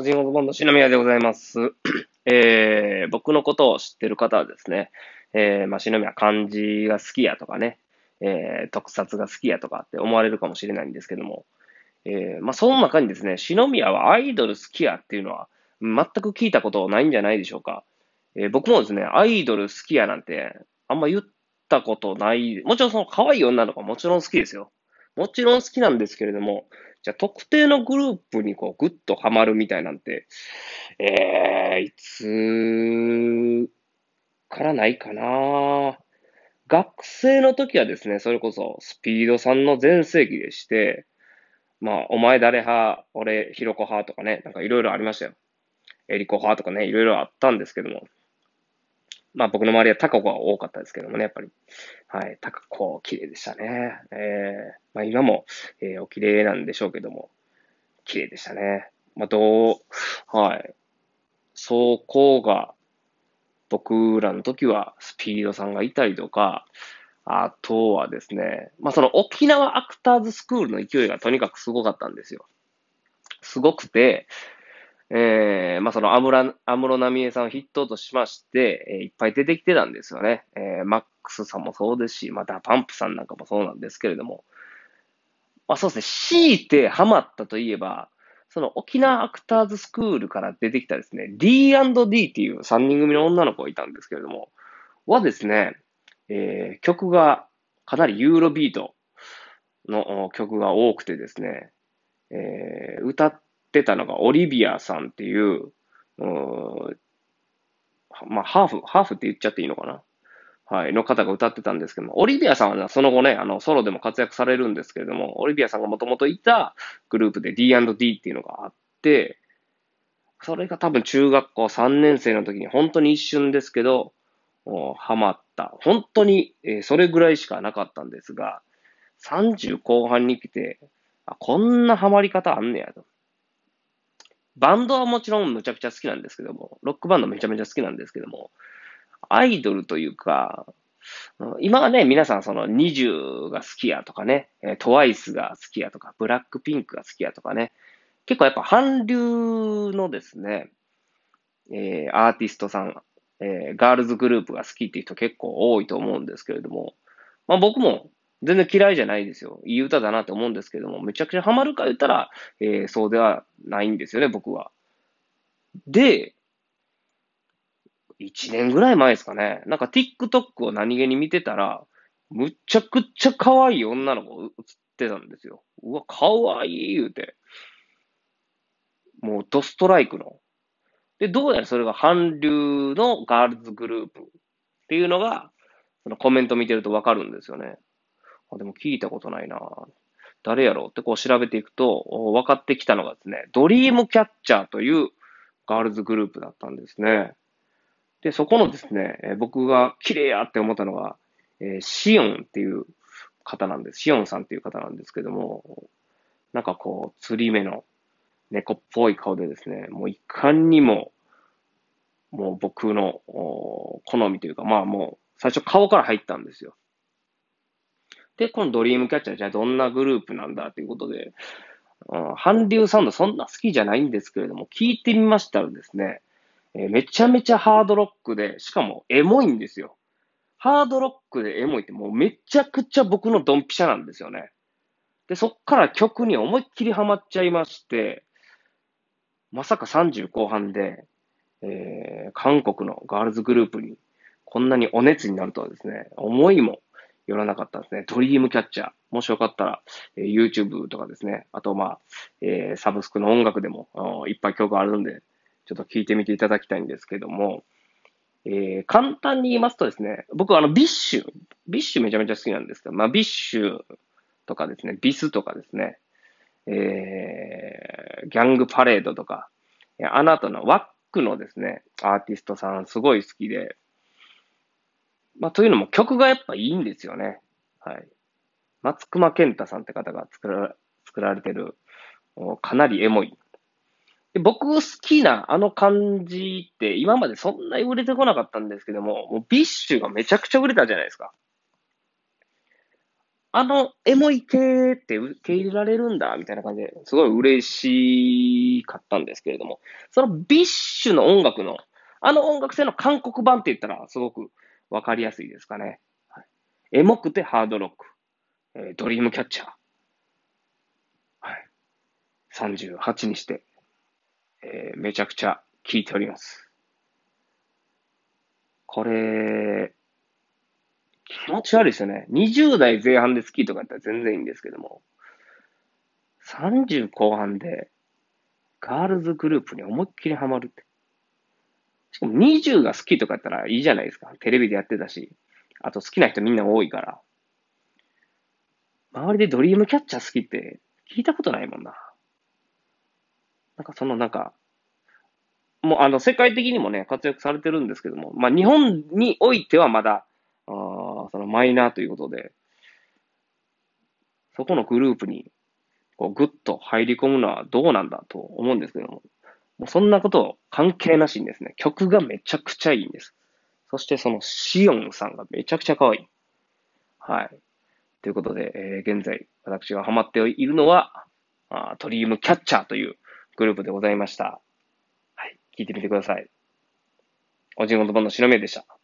おじんごボンド、篠宮でございます。えー、僕のことを知ってる方はですね、えー、まあ、篠宮漢字が好きやとかね、えー、特撮が好きやとかって思われるかもしれないんですけども、えー、まあ、その中にですね、篠宮はアイドル好きやっていうのは全く聞いたことないんじゃないでしょうか。えー、僕もですね、アイドル好きやなんてあんま言ったことない。もちろんその可愛い女の子はもちろん好きですよ。もちろん好きなんですけれども、じゃあ特定のグループにこうグッとハマるみたいなんて、えー、いつからないかな学生の時はですね、それこそスピードさんの全盛期でして、まあ、お前誰派、俺、ひろこ派とかね、なんかいろいろありましたよ。エリコ派とかね、いろいろあったんですけども、まあ僕の周りはタカ子が多かったですけどもね、やっぱり。はい、タカ子、綺麗でしたね。えー、まあ今も、えー、お綺麗なんでしょうけども、綺麗でしたね。まあどう、はい。そこが、僕らの時はスピードさんがいたりとか、あとはですね、まあその沖縄アクターズスクールの勢いがとにかくすごかったんですよ。すごくて、えー、まあ、そのアムラ、アムロナミエさんを筆頭としまして、えー、いっぱい出てきてたんですよね。えー、マックスさんもそうですし、またパンプさんなんかもそうなんですけれども、まあ、そうですね、強いてハマったといえば、その沖縄アクターズスクールから出てきたですね、D&D っていう3人組の女の子がいたんですけれども、はですね、えー、曲がかなりユーロビートの曲が多くてですね、えー、歌っってたのがオリビアさんっていう、うまあ、ハーフ、ハーフって言っちゃっていいのかな？はい、の方が歌ってたんですけども、オリビアさんは、その後ね、あの、ソロでも活躍されるんですけれども、オリビアさんがもともといたグループで D&D っていうのがあって、それが多分中学校3年生の時に本当に一瞬ですけど、ハマった。本当に、えー、それぐらいしかなかったんですが、30後半に来て、あ、こんなハマり方あんねやと。バンドはもちろんむちゃくちゃ好きなんですけども、ロックバンドめちゃめちゃ好きなんですけども、アイドルというか、今はね、皆さんその20が好きやとかね、トワイスが好きやとか、ブラックピンクが好きやとかね、結構やっぱ韓流のですね、えー、アーティストさん、えー、ガールズグループが好きっていう人結構多いと思うんですけれども、まあ僕も全然嫌いじゃないですよ。いい歌だなって思うんですけども、めちゃくちゃハマるか言ったら、えー、そうではないんですよね、僕は。で、1年ぐらい前ですかね。なんか TikTok を何気に見てたら、むちゃくちゃ可愛い女の子映ってたんですよ。うわ、可愛い言うて。もうドストライクの。で、どうやらそれが韓流のガールズグループっていうのが、そのコメント見てるとわかるんですよね。あ、でも聞いたことないな誰やろうってこう調べていくと、分かってきたのがですね、ドリームキャッチャーというガールズグループだったんですね。で、そこのですね、え僕が綺麗やって思ったのが、えー、シオンっていう方なんです。シオンさんっていう方なんですけども、なんかこう、釣り目の猫っぽい顔でですね、もういかにも、もう僕の好みというか、まあもう最初顔から入ったんですよ。で、このドリームキャッチャーじゃあどんなグループなんだということで、うん、韓流サウンドそんな好きじゃないんですけれども、聞いてみましたらですね、えー、めちゃめちゃハードロックで、しかもエモいんですよ。ハードロックでエモいってもうめちゃくちゃ僕のドンピシャなんですよね。で、そっから曲に思いっきりハマっちゃいまして、まさか30後半で、えー、韓国のガールズグループにこんなにお熱になるとはですね、思いも寄らなかったですね。 Dreamcatcher。もしよかったら、え、YouTube とかですね。あと、まあ、えー、サブスクの音楽でもいっぱい曲あるんで、ちょっと聴いてみていただきたいんですけども、えー、簡単に言いますとですね、僕はあの、 BiSH、BiSH めちゃめちゃ好きなんですけど、まあ、 BiSH とかですね、 BiS とかですね、えー、 GANG PARADE とか、あの辺の WACK のですね、アーティストさんすごい好きで、まあ、というのも曲がやっぱいいんですよね。はい。松隈健太さんって方が作ら作られてる、かなりエモい。で僕好きなあの感じって今までそんなに売れてこなかったんですけども、もう BiSH がめちゃくちゃ売れたじゃないですか。あの、エモい系って受け入れられるんだ、みたいな感じで、すごい嬉しかったんですけれども、その BiSH の音楽の、あの音楽性の韓国版って言ったら、すごくわかりやすいですかね。はい、エモくてハードロック、えー、ドリームキャッチャー。はい。38にして、えー、めちゃくちゃ聴いております。これ、気持ち悪いですよね。20代前半で好きとかやったら全然いいんですけども、30後半でガールズグループに思いっきりハマるって。しかも20が好きとかやったらいいじゃないですか。テレビでやってたし。あと好きな人みんな多いから。周りでドリームキャッチャー好きって聞いたことないもんな。なんかそのなんか、もうあの世界的にもね、活躍されてるんですけども、まあ日本においてはまだ、あそのマイナーということで、そこのグループにこうぐっと入り込むのはどうなんだと思うんですけども、もうそんなこと関係なしにですね、曲がめちゃくちゃいいんです。そしてそのシオンさんがめちゃくちゃ可愛い。はい。ということで、えー、現在私がハマっているのは、あトリームキャッチャーというグループでございました。はい。聞いてみてください。おじごとばのしのめでした。